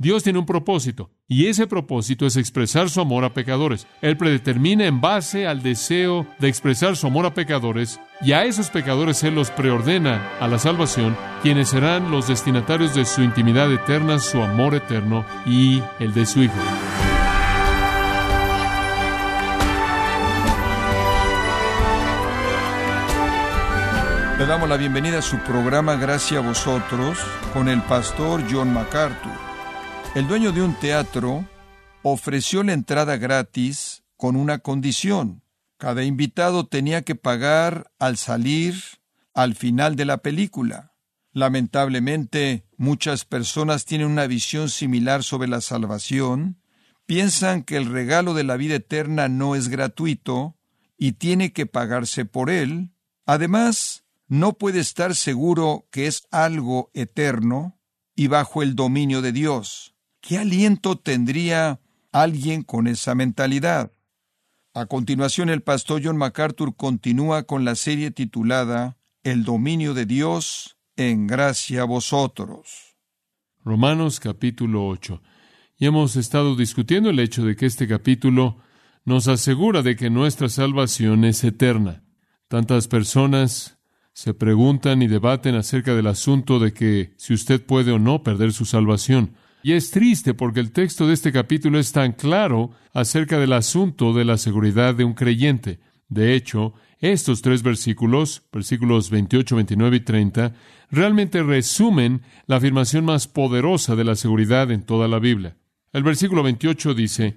Dios tiene un propósito, y ese propósito es expresar su amor a pecadores. Él predetermina en base al deseo de expresar su amor a pecadores, y a esos pecadores Él los preordena a la salvación, quienes serán los destinatarios de su intimidad eterna, su amor eterno y el de su Hijo. Le damos la bienvenida a su programa Gracias a vosotros con el pastor John MacArthur. El dueño de un teatro ofreció la entrada gratis con una condición. Cada invitado tenía que pagar al salir al final de la película. Lamentablemente, muchas personas tienen una visión similar sobre la salvación, piensan que el regalo de la vida eterna no es gratuito y tiene que pagarse por él. Además, no puede estar seguro que es algo eterno y bajo el dominio de Dios. ¿Qué aliento tendría alguien con esa mentalidad? A continuación, el pastor John MacArthur continúa con la serie titulada El dominio de Dios en gracia a vosotros. Romanos capítulo 8. Y hemos estado discutiendo el hecho de que este capítulo nos asegura de que nuestra salvación es eterna. Tantas personas se preguntan y debaten acerca del asunto de que si usted puede o no perder su salvación. Y es triste porque el texto de este capítulo es tan claro acerca del asunto de la seguridad de un creyente. De hecho, estos tres versículos, versículos 28, 29 y 30, realmente resumen la afirmación más poderosa de la seguridad en toda la Biblia. El versículo 28 dice,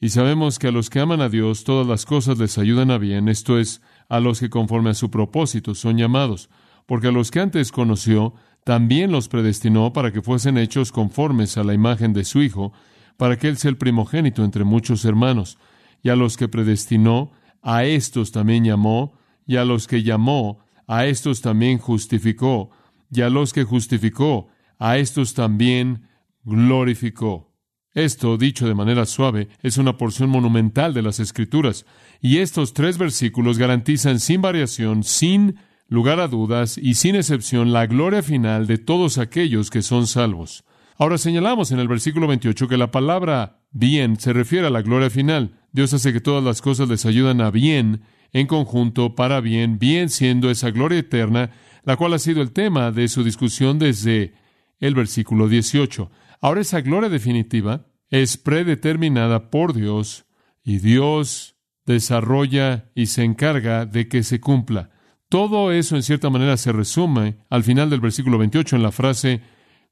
y sabemos que a los que aman a Dios todas las cosas les ayudan a bien, esto es, a los que conforme a su propósito son llamados, porque a los que antes conoció, también los predestinó para que fuesen hechos conformes a la imagen de su Hijo, para que Él sea el primogénito entre muchos hermanos. Y a los que predestinó, a estos también llamó, y a los que llamó, a estos también justificó, y a los que justificó, a estos también glorificó. Esto, dicho de manera suave, es una porción monumental de las Escrituras, y estos tres versículos garantizan sin variación, sin lugar a dudas y sin excepción la gloria final de todos aquellos que son salvos. Ahora señalamos en el versículo 28 que la palabra bien se refiere a la gloria final. Dios hace que todas las cosas les ayudan a bien, en conjunto, para bien, bien siendo esa gloria eterna, la cual ha sido el tema de su discusión desde el versículo 18. Ahora esa gloria definitiva es predeterminada por Dios y Dios desarrolla y se encarga de que se cumpla. Todo eso en cierta manera se resume al final del versículo 28 en la frase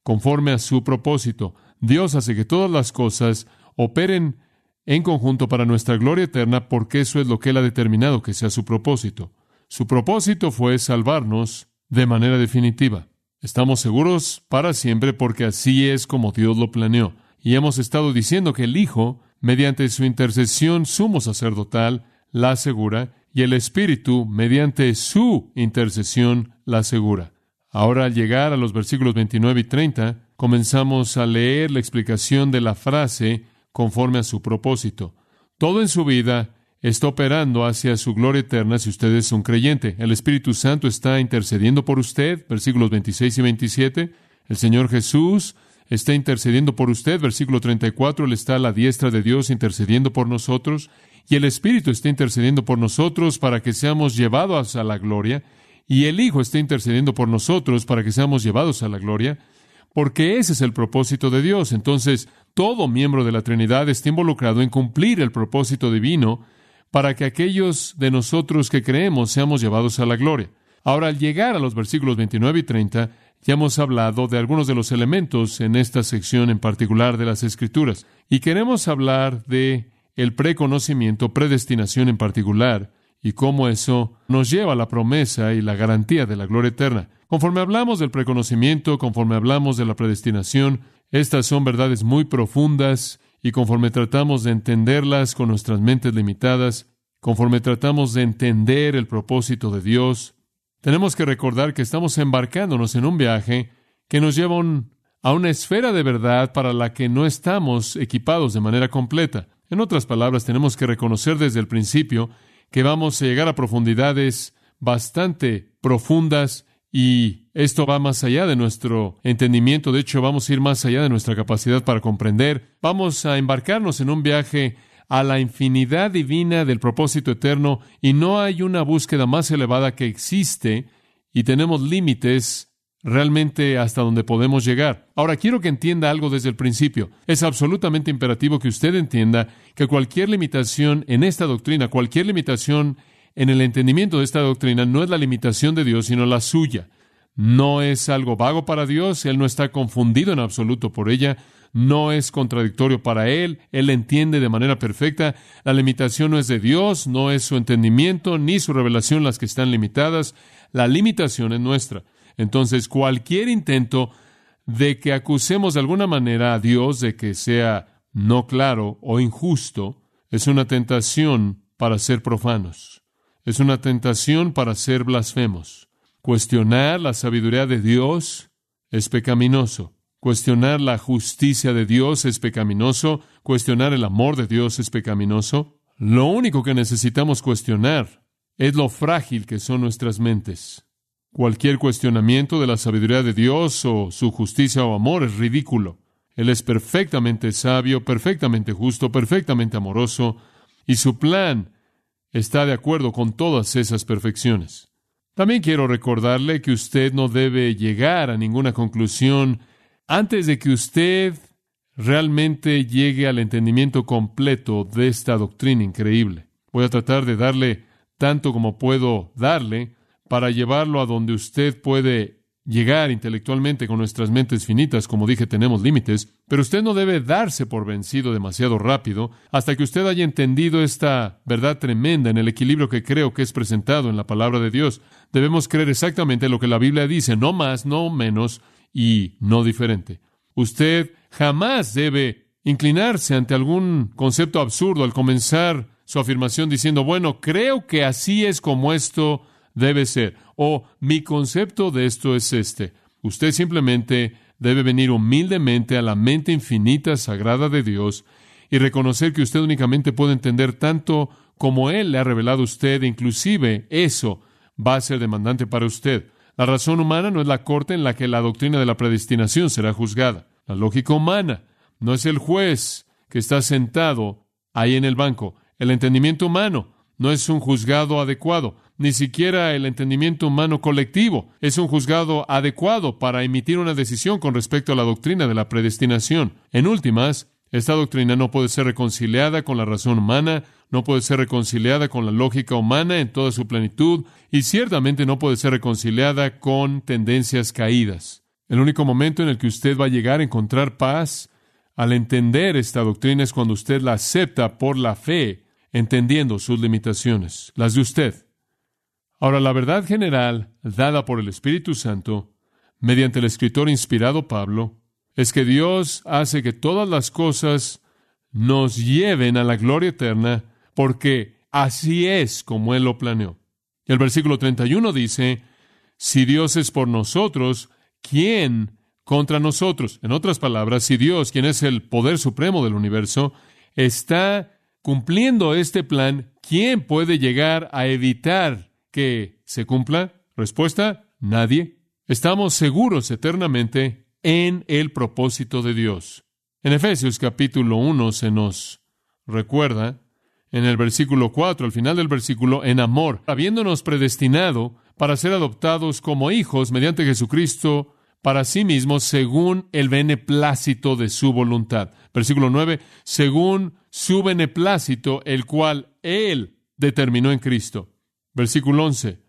conforme a su propósito. Dios hace que todas las cosas operen en conjunto para nuestra gloria eterna porque eso es lo que Él ha determinado que sea su propósito. Su propósito fue salvarnos de manera definitiva. Estamos seguros para siempre porque así es como Dios lo planeó. Y hemos estado diciendo que el Hijo, mediante su intercesión sumo sacerdotal, la asegura, y el Espíritu, mediante su intercesión, la asegura. Ahora, al llegar a los versículos 29 y 30, comenzamos a leer la explicación de la frase conforme a su propósito. Todo en su vida está operando hacia su gloria eterna si usted es un creyente. El Espíritu Santo está intercediendo por usted, versículos 26 y 27. El Señor Jesús está intercediendo por usted, versículo 34, Él está a la diestra de Dios intercediendo por nosotros. Y el Espíritu está intercediendo por nosotros para que seamos llevados a la gloria. Y el Hijo está intercediendo por nosotros para que seamos llevados a la gloria. Porque ese es el propósito de Dios. Entonces, todo miembro de la Trinidad está involucrado en cumplir el propósito divino para que aquellos de nosotros que creemos seamos llevados a la gloria. Ahora, al llegar a los versículos 29 y 30, ya hemos hablado de algunos de los elementos en esta sección en particular de las Escrituras, y queremos hablar de el preconocimiento, predestinación en particular, y cómo eso nos lleva a la promesa y la garantía de la gloria eterna. Conforme hablamos del preconocimiento, conforme hablamos de la predestinación, estas son verdades muy profundas y conforme tratamos de entenderlas con nuestras mentes limitadas, conforme tratamos de entender el propósito de Dios, tenemos que recordar que estamos embarcándonos en un viaje que nos lleva a una esfera de verdad para la que no estamos equipados de manera completa. En otras palabras, tenemos que reconocer desde el principio que vamos a llegar a profundidades bastante profundas Y esto va más allá de nuestro entendimiento, de hecho vamos a ir más allá de nuestra capacidad para comprender. Vamos a embarcarnos en un viaje a la infinidad divina del propósito eterno y no hay una búsqueda más elevada que existe y tenemos límites realmente hasta donde podemos llegar. Ahora quiero que entienda algo desde el principio. Es absolutamente imperativo que usted entienda que cualquier limitación en esta doctrina, cualquier limitación en el entendimiento de esta doctrina no es la limitación de Dios, sino la suya. No es algo vago para Dios, Él no está confundido en absoluto por ella, no es contradictorio para Él, Él entiende de manera perfecta. La limitación no es de Dios, no es su entendimiento ni su revelación las que están limitadas, la limitación es nuestra. Entonces, cualquier intento de que acusemos de alguna manera a Dios de que sea no claro o injusto es una tentación para ser profanos. Es una tentación para ser blasfemos. Cuestionar la sabiduría de Dios es pecaminoso. Cuestionar la justicia de Dios es pecaminoso. Cuestionar el amor de Dios es pecaminoso. Lo único que necesitamos cuestionar es lo frágil que son nuestras mentes. Cualquier cuestionamiento de la sabiduría de Dios o su justicia o amor es ridículo. Él es perfectamente sabio, perfectamente justo, perfectamente amoroso, y su plan está de acuerdo con todas esas perfecciones. También quiero recordarle que usted no debe llegar a ninguna conclusión antes de que usted realmente llegue al entendimiento completo de esta doctrina increíble. Voy a tratar de darle tanto como puedo darle para llevarlo a donde usted puede llegar intelectualmente con nuestras mentes finitas, como dije, tenemos límites, pero usted no debe darse por vencido demasiado rápido hasta que usted haya entendido esta verdad tremenda en el equilibrio que creo que es presentado en la palabra de Dios. Debemos creer exactamente lo que la Biblia dice, no más, no menos y no diferente. Usted jamás debe inclinarse ante algún concepto absurdo al comenzar su afirmación diciendo, bueno, creo que así es como esto debe ser. O mi concepto de esto es este. Usted simplemente debe venir humildemente a la mente infinita, sagrada de Dios y reconocer que usted únicamente puede entender tanto como Él le ha revelado a usted, inclusive eso va a ser demandante para usted. La razón humana no es la corte en la que la doctrina de la predestinación será juzgada. La lógica humana no es el juez que está sentado ahí en el banco. El entendimiento humano no es un juzgado adecuado ni siquiera el entendimiento humano colectivo es un juzgado adecuado para emitir una decisión con respecto a la doctrina de la predestinación. En últimas, esta doctrina no puede ser reconciliada con la razón humana, no puede ser reconciliada con la lógica humana en toda su plenitud y ciertamente no puede ser reconciliada con tendencias caídas. El único momento en el que usted va a llegar a encontrar paz al entender esta doctrina es cuando usted la acepta por la fe, entendiendo sus limitaciones, las de usted. Ahora, la verdad general dada por el Espíritu Santo, mediante el escritor inspirado Pablo, es que Dios hace que todas las cosas nos lleven a la gloria eterna, porque así es como Él lo planeó. El versículo 31 dice, si Dios es por nosotros, ¿quién contra nosotros? En otras palabras, si Dios, quien es el poder supremo del universo, está cumpliendo este plan, ¿quién puede llegar a evitar que se cumpla? Respuesta, nadie. Estamos seguros eternamente en el propósito de Dios. En Efesios capítulo 1 se nos recuerda, en el versículo 4, al final del versículo, en amor, habiéndonos predestinado para ser adoptados como hijos mediante Jesucristo para sí mismos según el beneplácito de su voluntad. Versículo 9, según su beneplácito, el cual Él determinó en Cristo Versículo 11.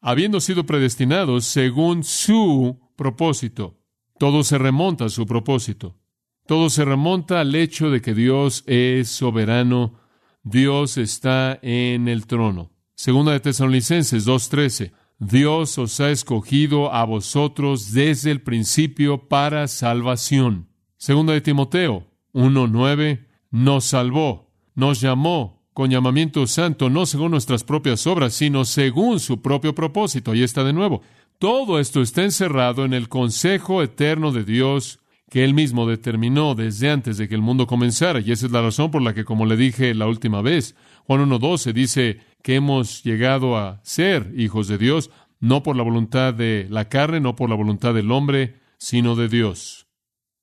Habiendo sido predestinados según su propósito. Todo se remonta a su propósito. Todo se remonta al hecho de que Dios es soberano. Dios está en el trono. Segunda de Tesalonicenses 2.13. Dios os ha escogido a vosotros desde el principio para salvación. Segunda de Timoteo 1.9. Nos salvó, nos llamó con llamamiento santo, no según nuestras propias obras, sino según su propio propósito. Ahí está de nuevo. Todo esto está encerrado en el consejo eterno de Dios que Él mismo determinó desde antes de que el mundo comenzara. Y esa es la razón por la que, como le dije la última vez, Juan 1.12 dice que hemos llegado a ser hijos de Dios, no por la voluntad de la carne, no por la voluntad del hombre, sino de Dios.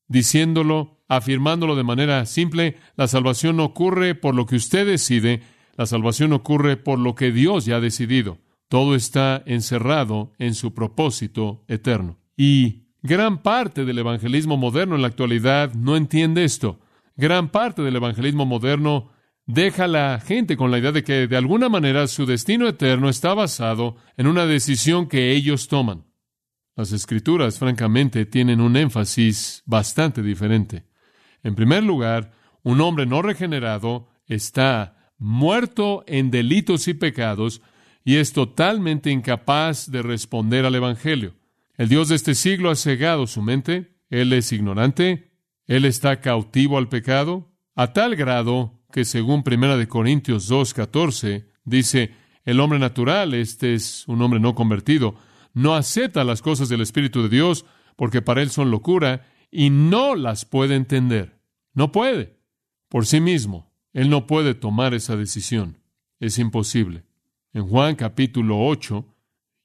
Diciéndolo, afirmándolo de manera simple, la salvación no ocurre por lo que usted decide, la salvación ocurre por lo que Dios ya ha decidido. Todo está encerrado en su propósito eterno. Y gran parte del evangelismo moderno en la actualidad no entiende esto. Gran parte del evangelismo moderno deja a la gente con la idea de que de alguna manera su destino eterno está basado en una decisión que ellos toman. Las escrituras, francamente, tienen un énfasis bastante diferente. En primer lugar, un hombre no regenerado está muerto en delitos y pecados y es totalmente incapaz de responder al Evangelio. El Dios de este siglo ha cegado su mente, Él es ignorante, Él está cautivo al pecado, a tal grado que según Primera de Corintios 2.14 dice, el hombre natural, este es un hombre no convertido, no acepta las cosas del Espíritu de Dios porque para él son locura y no las puede entender. No puede. Por sí mismo, él no puede tomar esa decisión. Es imposible. En Juan capítulo 8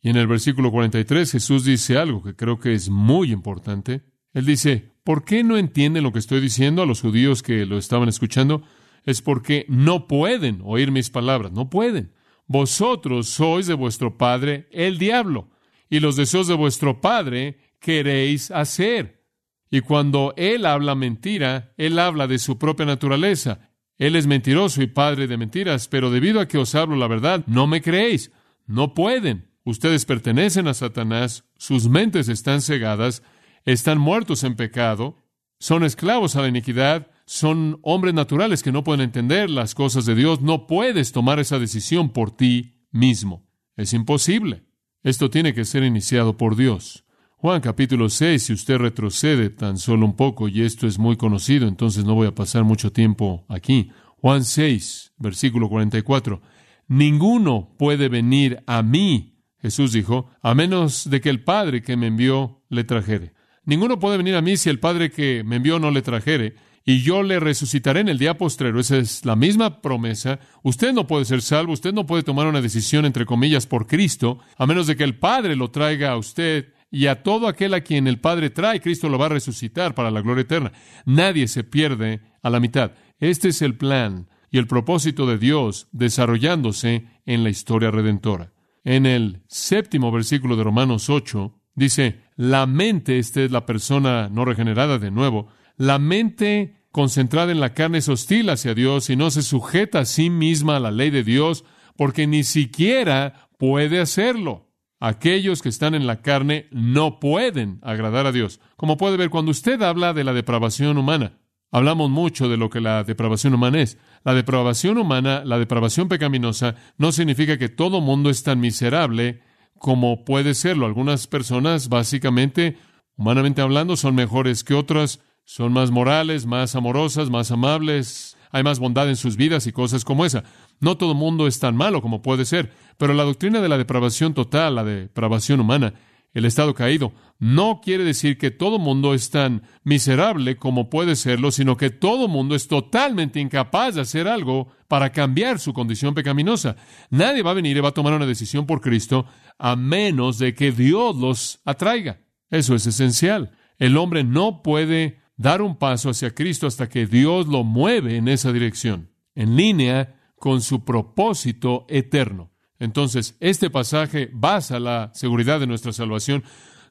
y en el versículo 43 Jesús dice algo que creo que es muy importante. Él dice, ¿por qué no entienden lo que estoy diciendo a los judíos que lo estaban escuchando? Es porque no pueden oír mis palabras, no pueden. Vosotros sois de vuestro padre el diablo y los deseos de vuestro padre queréis hacer. Y cuando él habla mentira, él habla de su propia naturaleza. Él es mentiroso y padre de mentiras, pero debido a que os hablo la verdad, no me creéis. No pueden. Ustedes pertenecen a Satanás, sus mentes están cegadas, están muertos en pecado, son esclavos a la iniquidad, son hombres naturales que no pueden entender las cosas de Dios. No puedes tomar esa decisión por ti mismo. Es imposible. Esto tiene que ser iniciado por Dios. Juan capítulo 6, si usted retrocede tan solo un poco, y esto es muy conocido, entonces no voy a pasar mucho tiempo aquí. Juan 6, versículo 44. Ninguno puede venir a mí, Jesús dijo, a menos de que el Padre que me envió le trajere. Ninguno puede venir a mí si el Padre que me envió no le trajere y yo le resucitaré en el día postrero. Esa es la misma promesa. Usted no puede ser salvo, usted no puede tomar una decisión, entre comillas, por Cristo, a menos de que el Padre lo traiga a usted y a todo aquel a quien el Padre trae, Cristo lo va a resucitar para la gloria eterna. Nadie se pierde a la mitad. Este es el plan y el propósito de Dios desarrollándose en la historia redentora. En el séptimo versículo de Romanos 8 dice, la mente, esta es la persona no regenerada de nuevo, la mente concentrada en la carne es hostil hacia Dios y no se sujeta a sí misma a la ley de Dios porque ni siquiera puede hacerlo. Aquellos que están en la carne no pueden agradar a Dios. Como puede ver, cuando usted habla de la depravación humana, hablamos mucho de lo que la depravación humana es. La depravación humana, la depravación pecaminosa, no significa que todo mundo es tan miserable como puede serlo. Algunas personas, básicamente, humanamente hablando, son mejores que otras, son más morales, más amorosas, más amables, hay más bondad en sus vidas y cosas como esa. No todo mundo es tan malo como puede ser, pero la doctrina de la depravación total, la depravación humana, el estado caído, no quiere decir que todo mundo es tan miserable como puede serlo, sino que todo mundo es totalmente incapaz de hacer algo para cambiar su condición pecaminosa. Nadie va a venir y va a tomar una decisión por Cristo a menos de que Dios los atraiga. Eso es esencial. El hombre no puede dar un paso hacia Cristo hasta que Dios lo mueve en esa dirección, en línea con su propósito eterno. Entonces, este pasaje basa la seguridad de nuestra salvación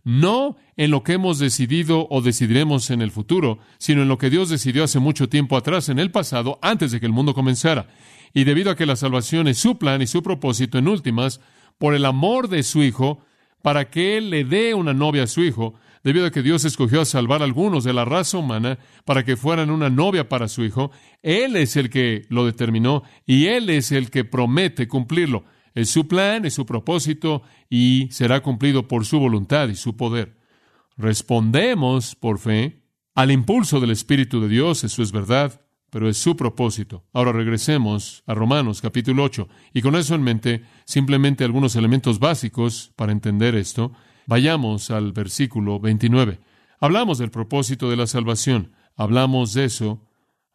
no en lo que hemos decidido o decidiremos en el futuro, sino en lo que Dios decidió hace mucho tiempo atrás, en el pasado, antes de que el mundo comenzara. Y debido a que la salvación es su plan y su propósito en últimas, por el amor de su Hijo, para que Él le dé una novia a su Hijo, debido a que Dios escogió a salvar a algunos de la raza humana para que fueran una novia para su hijo, Él es el que lo determinó y Él es el que promete cumplirlo. Es su plan, es su propósito y será cumplido por su voluntad y su poder. Respondemos por fe al impulso del Espíritu de Dios, eso es verdad, pero es su propósito. Ahora regresemos a Romanos capítulo 8 y con eso en mente simplemente algunos elementos básicos para entender esto. Vayamos al versículo 29. Hablamos del propósito de la salvación. Hablamos de eso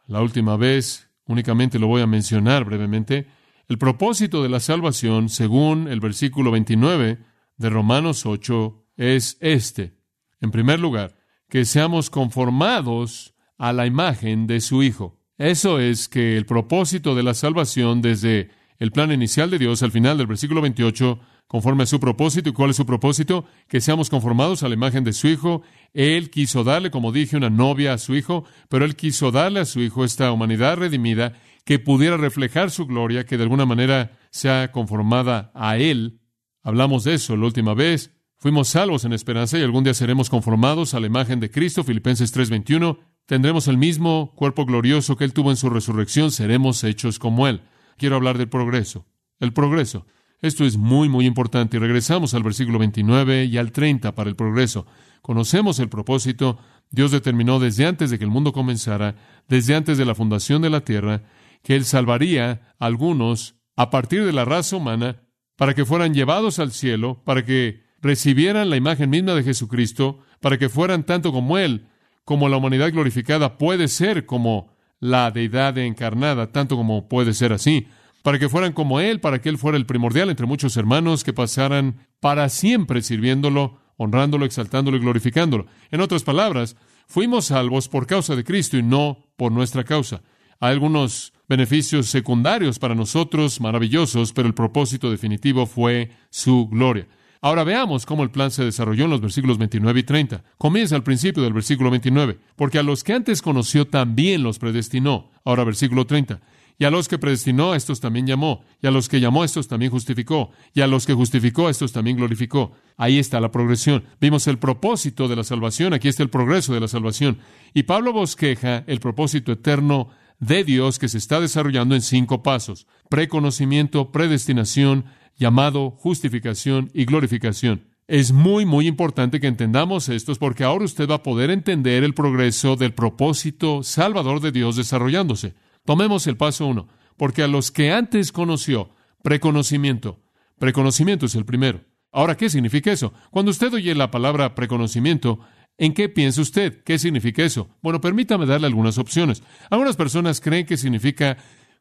la última vez, únicamente lo voy a mencionar brevemente. El propósito de la salvación, según el versículo 29 de Romanos 8 es este. En primer lugar, que seamos conformados a la imagen de su Hijo. Eso es que el propósito de la salvación desde el plan inicial de Dios al final del versículo 28, conforme a su propósito. ¿Y cuál es su propósito? Que seamos conformados a la imagen de su Hijo. Él quiso darle, como dije, una novia a su Hijo, pero Él quiso darle a su Hijo esta humanidad redimida que pudiera reflejar su gloria, que de alguna manera sea conformada a Él. Hablamos de eso la última vez. Fuimos salvos en esperanza y algún día seremos conformados a la imagen de Cristo, Filipenses 3:21. Tendremos el mismo cuerpo glorioso que Él tuvo en su resurrección, seremos hechos como Él. Quiero hablar del progreso. El progreso. Esto es muy, muy importante. Y regresamos al versículo 29 y al 30 para el progreso. Conocemos el propósito. Dios determinó desde antes de que el mundo comenzara, desde antes de la fundación de la tierra, que Él salvaría a algunos a partir de la raza humana para que fueran llevados al cielo, para que recibieran la imagen misma de Jesucristo, para que fueran tanto como Él, como la humanidad glorificada puede ser como la deidad encarnada, tanto como puede ser así, para que fueran como Él, para que Él fuera el primordial entre muchos hermanos que pasaran para siempre sirviéndolo, honrándolo, exaltándolo y glorificándolo. En otras palabras, fuimos salvos por causa de Cristo y no por nuestra causa. Hay algunos beneficios secundarios para nosotros, maravillosos, pero el propósito definitivo fue su gloria. Ahora veamos cómo el plan se desarrolló en los versículos 29 y 30. Comienza al principio del versículo 29, porque a los que antes conoció también los predestinó. Ahora versículo 30. Y a los que predestinó, estos también llamó. Y a los que llamó, estos también justificó. Y a los que justificó, estos también glorificó. Ahí está la progresión. Vimos el propósito de la salvación. Aquí está el progreso de la salvación. Y Pablo bosqueja el propósito eterno de Dios que se está desarrollando en cinco pasos. Preconocimiento, predestinación, llamado justificación y glorificación. Es muy, muy importante que entendamos estos porque ahora usted va a poder entender el progreso del propósito salvador de Dios desarrollándose. Tomemos el paso uno, porque a los que antes conoció, preconocimiento. Preconocimiento es el primero. Ahora, ¿qué significa eso? Cuando usted oye la palabra preconocimiento, ¿en qué piensa usted? ¿Qué significa eso? Bueno, permítame darle algunas opciones. Algunas personas creen que significa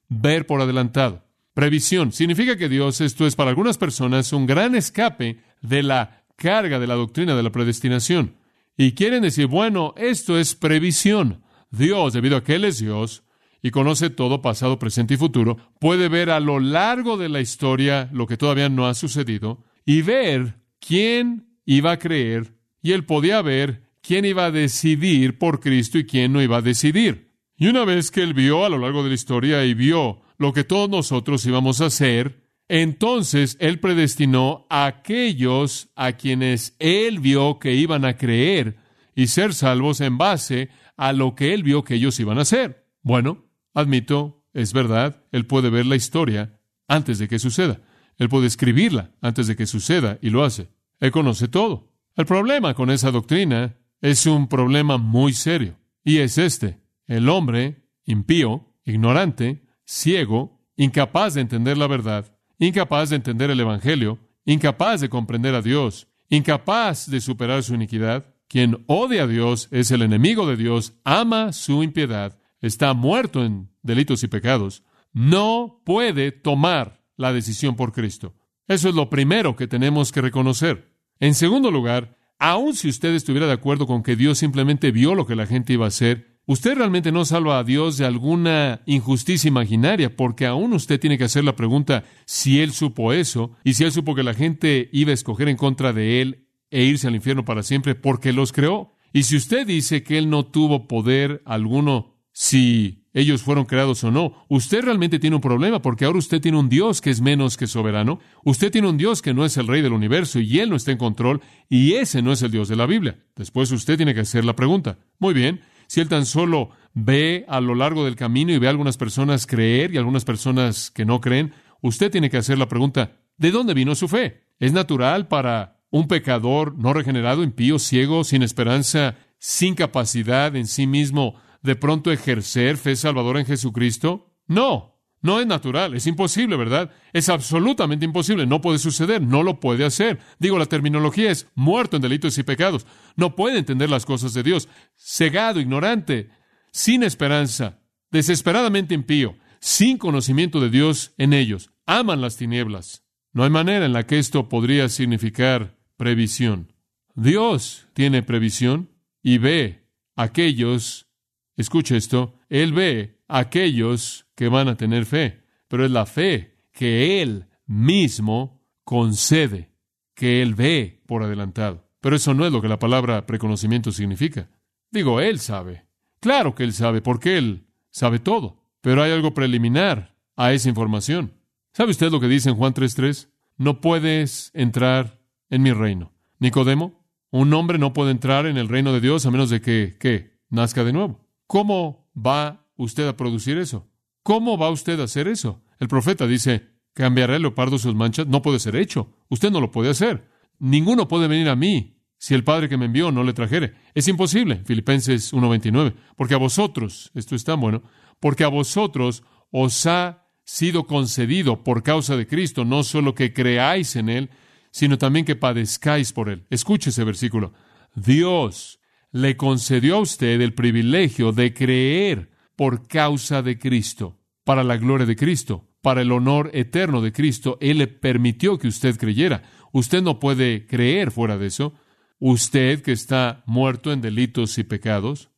ver por adelantado. Previsión. Significa que Dios, esto es para algunas personas un gran escape de la carga de la doctrina de la predestinación. Y quieren decir, bueno, esto es previsión. Dios, debido a que Él es Dios y conoce todo, pasado, presente y futuro, puede ver a lo largo de la historia lo que todavía no ha sucedido y ver quién iba a creer y Él podía ver quién iba a decidir por Cristo y quién no iba a decidir. Y una vez que Él vio a lo largo de la historia y vio lo que todos nosotros íbamos a hacer, entonces Él predestinó a aquellos a quienes Él vio que iban a creer y ser salvos en base a lo que Él vio que ellos iban a hacer. Bueno, admito, es verdad, Él puede ver la historia antes de que suceda. Él puede escribirla antes de que suceda y lo hace. Él conoce todo. El problema con esa doctrina es un problema muy serio. Y es este. El hombre, impío, ignorante, ciego, incapaz de entender la verdad, incapaz de entender el Evangelio, incapaz de comprender a Dios, incapaz de superar su iniquidad, quien odia a Dios es el enemigo de Dios, ama su impiedad, está muerto en delitos y pecados, no puede tomar la decisión por Cristo. Eso es lo primero que tenemos que reconocer. En segundo lugar, aun si usted estuviera de acuerdo con que Dios simplemente vio lo que la gente iba a hacer Usted realmente no salva a Dios de alguna injusticia imaginaria, porque aún usted tiene que hacer la pregunta si Él supo eso, y si Él supo que la gente iba a escoger en contra de Él e irse al infierno para siempre, porque los creó. Y si usted dice que Él no tuvo poder alguno, si ellos fueron creados o no, usted realmente tiene un problema, porque ahora usted tiene un Dios que es menos que soberano, usted tiene un Dios que no es el rey del universo y Él no está en control, y ese no es el Dios de la Biblia. Después usted tiene que hacer la pregunta. Muy bien, si él tan solo ve a lo largo del camino y ve a algunas personas creer y algunas personas que no creen, usted tiene que hacer la pregunta, ¿de dónde vino su fe? ¿Es natural para un pecador no regenerado, impío, ciego, sin esperanza, sin capacidad en sí mismo de pronto ejercer fe salvadora en Jesucristo? No, no es natural, es imposible, ¿verdad? Es absolutamente imposible, no puede suceder, no lo puede hacer. Digo, la terminología es muerto en delitos y pecados. No puede entender las cosas de Dios, cegado, ignorante, sin esperanza, desesperadamente impío, sin conocimiento de Dios en ellos. Aman las tinieblas, No hay manera en la que esto podría significar previsión. Dios tiene previsión y ve aquellos, escuche esto, Él ve aquellos que van a tener fe, pero es la fe que Él mismo concede, que Él ve por adelantado. Pero eso no es lo que la palabra preconocimiento significa. Digo, Él sabe. Claro que Él sabe, porque Él sabe todo. Pero hay algo preliminar a esa información. ¿Sabe usted lo que dice en Juan 3.3? No puedes entrar en mi reino. Nicodemo, un hombre no puede entrar en el reino de Dios a menos de que. Nazca de nuevo. ¿Cómo va usted a producir eso? ¿Cómo va usted a hacer eso? El profeta dice, ¿cambiará el leopardo sus manchas? No puede ser hecho. Usted no lo puede hacer. Ninguno puede venir a mí si el Padre que me envió no le trajere. Es imposible. Filipenses 1.29. Porque a vosotros, esto es tan bueno, porque a vosotros os ha sido concedido por causa de Cristo, no solo que creáis en Él, sino también que padezcáis por Él. Escuche ese versículo. Dios le concedió a usted el privilegio de creer por causa de Cristo, para la gloria de Cristo, para el honor eterno de Cristo. Él le permitió que usted creyera. Usted no puede creer fuera de eso. Usted que está muerto en delitos y pecados.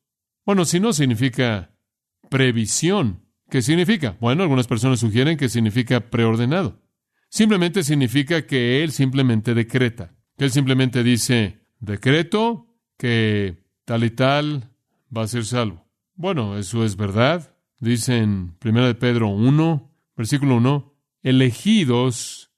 Bueno, si no significa previsión. ¿Qué significa? Bueno, algunas personas sugieren que significa preordenado. Simplemente significa que Él simplemente decreta. Que Él simplemente dice, decreto que tal y tal va a ser salvo. Bueno, eso es verdad. Dice en 1 de Pedro 1, versículo 1, elegidos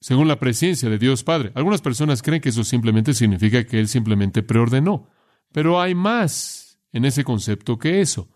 según la presencia de Dios Padre. Algunas personas creen que eso simplemente significa que Él simplemente preordenó. Pero hay más en ese concepto que eso.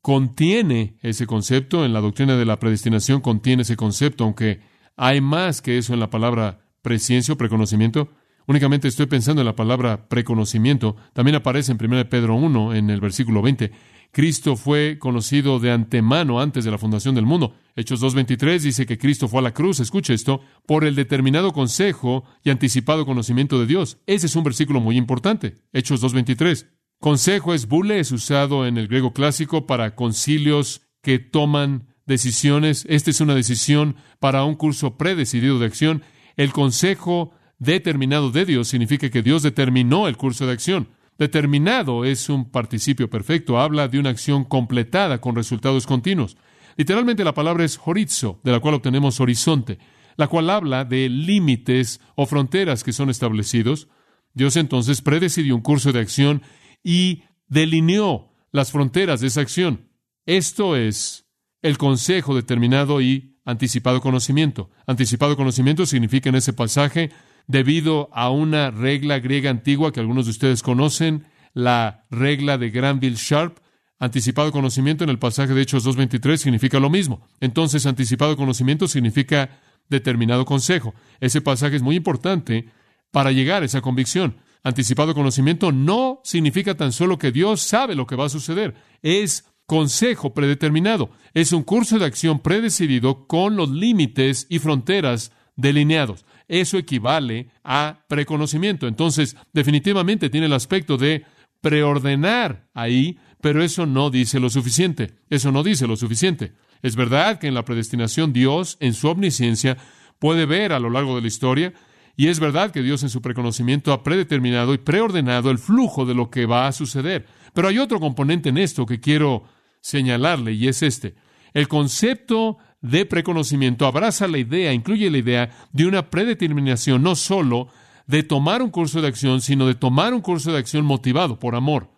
Contiene ese concepto, en la doctrina de la predestinación contiene ese concepto, aunque hay más que eso en la palabra presciencia o preconocimiento. Únicamente estoy pensando en la palabra preconocimiento. También aparece en 1 Pedro 1, en el versículo 20. Cristo fue conocido de antemano antes de la fundación del mundo. Hechos 2.23 dice que Cristo fue a la cruz, escuche esto, por el determinado consejo y anticipado conocimiento de Dios. Ese es un versículo muy importante. Hechos 2.23. Consejo es bule, es usado en el griego clásico para concilios que toman decisiones. Esta es una decisión para un curso predecidido de acción. El consejo determinado de Dios significa que Dios determinó el curso de acción. Determinado es un participio perfecto, habla de una acción completada con resultados continuos. Literalmente la palabra es horizo, de la cual obtenemos horizonte, la cual habla de límites o fronteras que son establecidos. Dios entonces predecidió un curso de acción y delineó las fronteras de esa acción. Esto es el consejo determinado y anticipado conocimiento. Anticipado conocimiento significa en ese pasaje debido a una regla griega antigua que algunos de ustedes conocen, la regla de Granville Sharp. Anticipado conocimiento en el pasaje de Hechos 2.23 significa lo mismo. Entonces, anticipado conocimiento significa determinado consejo. Ese pasaje es muy importante para llegar a esa convicción. Anticipado conocimiento no significa tan solo que Dios sabe lo que va a suceder. Es consejo predeterminado. Es un curso de acción predecidido con los límites y fronteras delineados. Eso equivale a preconocimiento. Entonces, definitivamente tiene el aspecto de preordenar ahí, pero eso no dice lo suficiente. Eso no dice lo suficiente. Es verdad que en la predestinación Dios, en su omnisciencia, puede ver a lo largo de la historia, y es verdad que Dios en su preconocimiento ha predeterminado y preordenado el flujo de lo que va a suceder. Pero hay otro componente en esto que quiero señalarle, y es este. El concepto de preconocimiento abraza la idea, incluye la idea de una predeterminación no solo de tomar un curso de acción, sino de tomar un curso de acción motivado por amor.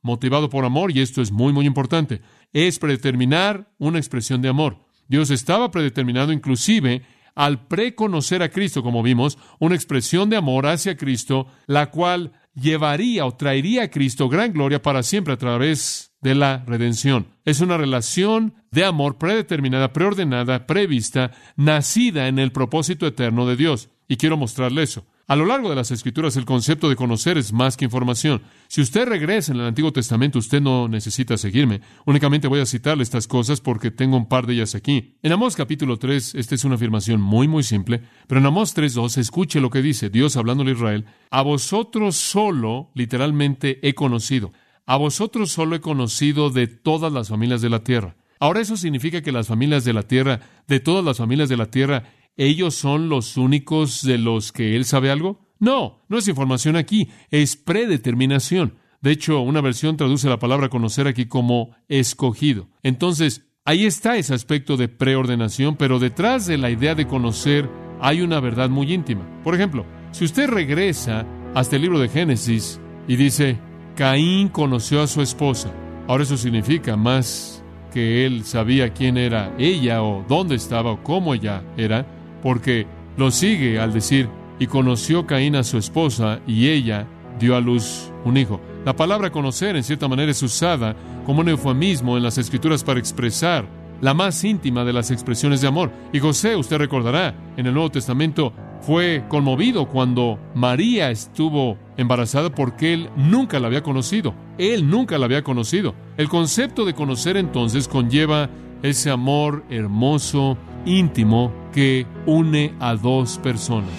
Motivado por amor, y esto es muy, muy importante, es predeterminar una expresión de amor. Dios estaba predeterminado inclusive al preconocer a Cristo, como vimos, una expresión de amor hacia Cristo, la cual llevaría o traería a Cristo gran gloria para siempre a través de la redención. Es una relación de amor predeterminada, preordenada, prevista, nacida en el propósito eterno de Dios. Y quiero mostrarle eso. A lo largo de las Escrituras el concepto de conocer es más que información. Si usted regresa en el Antiguo Testamento, usted no necesita seguirme. Únicamente voy a citarle estas cosas porque tengo un par de ellas aquí. En Amós capítulo 3, esta es una afirmación muy muy simple, pero en Amós 3.2 escuche lo que dice Dios hablando a Israel. A vosotros solo, literalmente, he conocido. A vosotros solo he conocido de todas las familias de la tierra. Ahora eso significa que las familias de la tierra, de todas las familias de la tierra, ¿ellos son los únicos de los que él sabe algo? No, no es información aquí, es predeterminación. De hecho, una versión traduce la palabra conocer aquí como escogido. Entonces, ahí está ese aspecto de preordenación, pero detrás de la idea de conocer hay una verdad muy íntima. Por ejemplo, si usted regresa hasta el libro de Génesis y dice, Caín conoció a su esposa, ahora eso significa más que él sabía quién era ella o dónde estaba o cómo ella era, porque lo sigue al decir, y conoció Caín a su esposa y ella dio a luz un hijo. La palabra conocer en cierta manera es usada como un eufemismo en las escrituras para expresar la más íntima de las expresiones de amor. Y José, usted recordará, en el Nuevo Testamento fue conmovido cuando María estuvo embarazada porque él nunca la había conocido. Él nunca la había conocido. El concepto de conocer entonces conlleva ese amor hermoso, íntimo, que une a dos personas.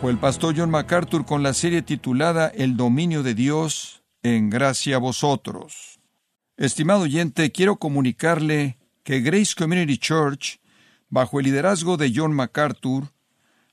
Fue el pastor John MacArthur con la serie titulada El dominio de Dios en gracia a vosotros. Estimado oyente, quiero comunicarle que Grace Community Church, bajo el liderazgo de John MacArthur,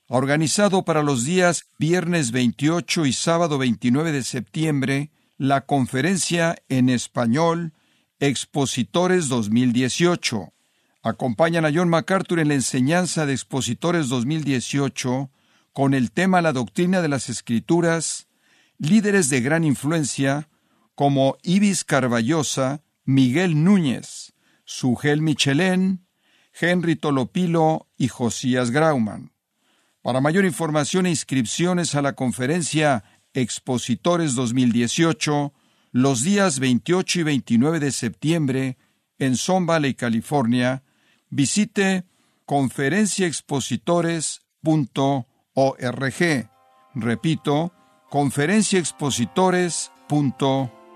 ha organizado para los días viernes 28 y sábado 29 de septiembre la conferencia en español Expositores 2018. Acompañan a John MacArthur en la enseñanza de Expositores 2018 con el tema La doctrina de las Escrituras, líderes de gran influencia como Ibis Carballosa, Miguel Núñez, Sugel Michelén, Henry Tolopilo y Josías Grauman. Para mayor información e inscripciones a la conferencia Expositores 2018, los días 28 y 29 de septiembre en Son Valley, California, visite conferenciaexpositores.org Repito, conferenciaexpositores.org.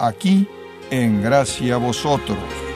aquí en Gracia Vosotros.